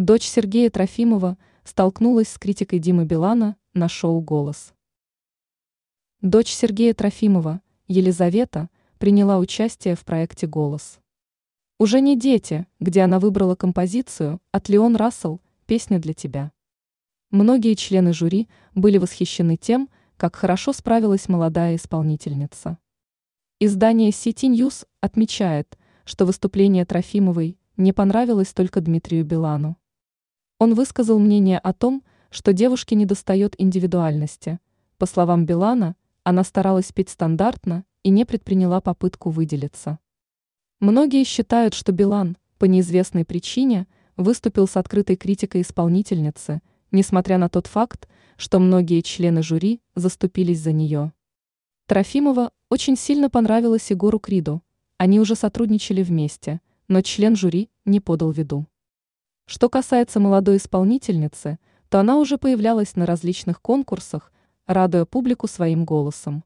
Дочь Сергея Трофимова столкнулась с критикой Димы Билана на шоу «Голос». Дочь Сергея Трофимова, Елизавета, приняла участие в проекте «Голос». Уже не дети, где она выбрала композицию от Леон Рассел «Песня для тебя». Многие члены жюри были восхищены тем, как хорошо справилась молодая исполнительница. Издание City News отмечает, что выступление Трофимовой не понравилось только Дмитрию Билану. Он высказал мнение о том, что девушке недостает индивидуальности. По словам Билана, она старалась петь стандартно и не предприняла попытку выделиться. Многие считают, что Билан, по неизвестной причине, выступил с открытой критикой исполнительницы, несмотря на тот факт, что многие члены жюри заступились за нее. Трофимова очень сильно понравилась Егору Криду, они уже сотрудничали вместе, но член жюри не подал виду. Что касается молодой исполнительницы, то она уже появлялась на различных конкурсах, радуя публику своим голосом.